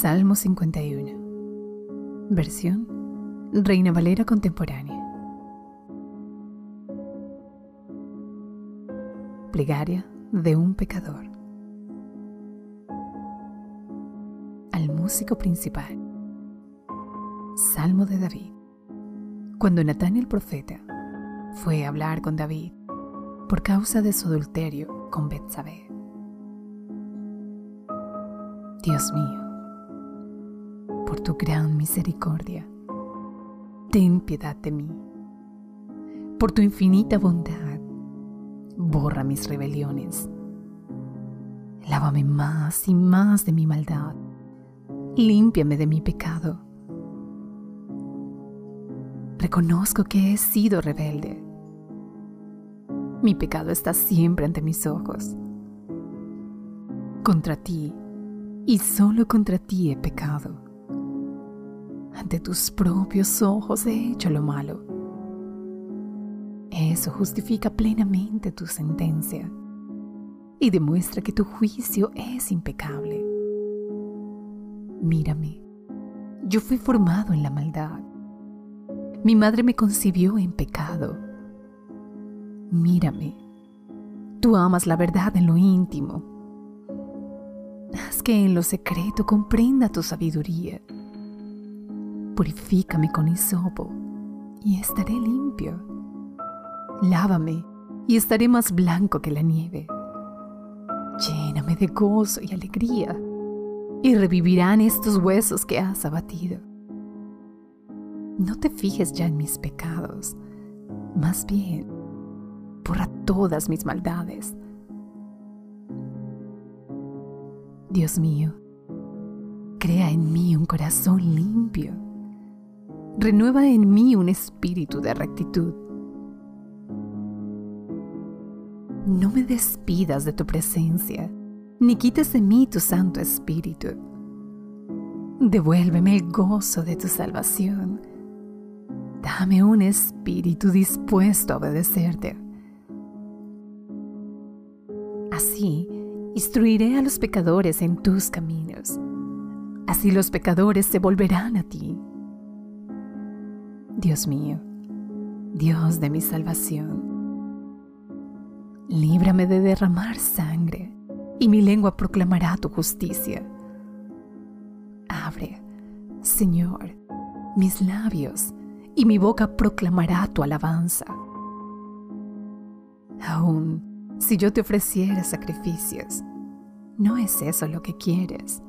Salmo 51. Versión Reina Valera Contemporánea. Plegaria de un pecador. Al músico principal. Salmo de David. Cuando Natán el profeta fue a hablar con David por causa de su adulterio con Betsabé. Dios mío, por tu gran misericordia, ten piedad de mí. Por tu infinita bondad, borra mis rebeliones. Lávame más y más de mi maldad. Límpiame de mi pecado. Reconozco que he sido rebelde. Mi pecado está siempre ante mis ojos. Contra ti y solo contra ti he pecado. Ante tus propios ojos he hecho lo malo. Eso justifica plenamente tu sentencia y demuestra que tu juicio es impecable. Mírame, yo fui formado en la maldad. Mi madre me concibió en pecado. Mírame, tú amas la verdad en lo íntimo Haz que en lo secreto comprenda tu sabiduría. Purifícame con hisopo y estaré limpio. Lávame y estaré más blanco que la nieve. Lléname de gozo y alegría y revivirán estos huesos que has abatido. No te fijes ya en mis pecados, más bien, borra todas mis maldades Dios mío, crea en mí un corazón limpio. Renueva en mí un espíritu de rectitud. No me despidas de tu presencia, ni quites de mí tu Santo Espíritu. Devuélveme el gozo de tu salvación. Dame un espíritu dispuesto a obedecerte. Así, Instruiré a los pecadores en tus caminos. Así los pecadores se volverán a ti. Dios mío, Dios de mi salvación, líbrame de derramar sangre y mi lengua proclamará tu justicia. Abre, Señor, mis labios y mi boca proclamará tu alabanza. Aún si yo te ofreciera sacrificios, no es eso lo que quieres.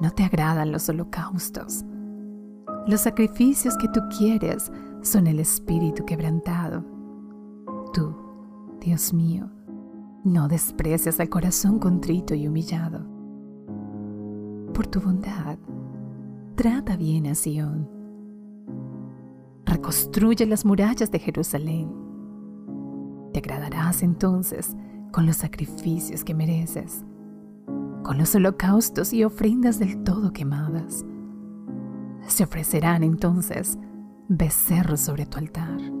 No te agradan los holocaustos. Los sacrificios que tú quieres son el espíritu quebrantado. Tú, Dios mío, no desprecias al corazón contrito y humillado. Por tu bondad, trata bien a Sión. Reconstruye las murallas de Jerusalén te agradarás entonces con los sacrificios que mereces, con los holocaustos y ofrendas del todo quemadas. Se ofrecerán entonces becerros sobre tu altar.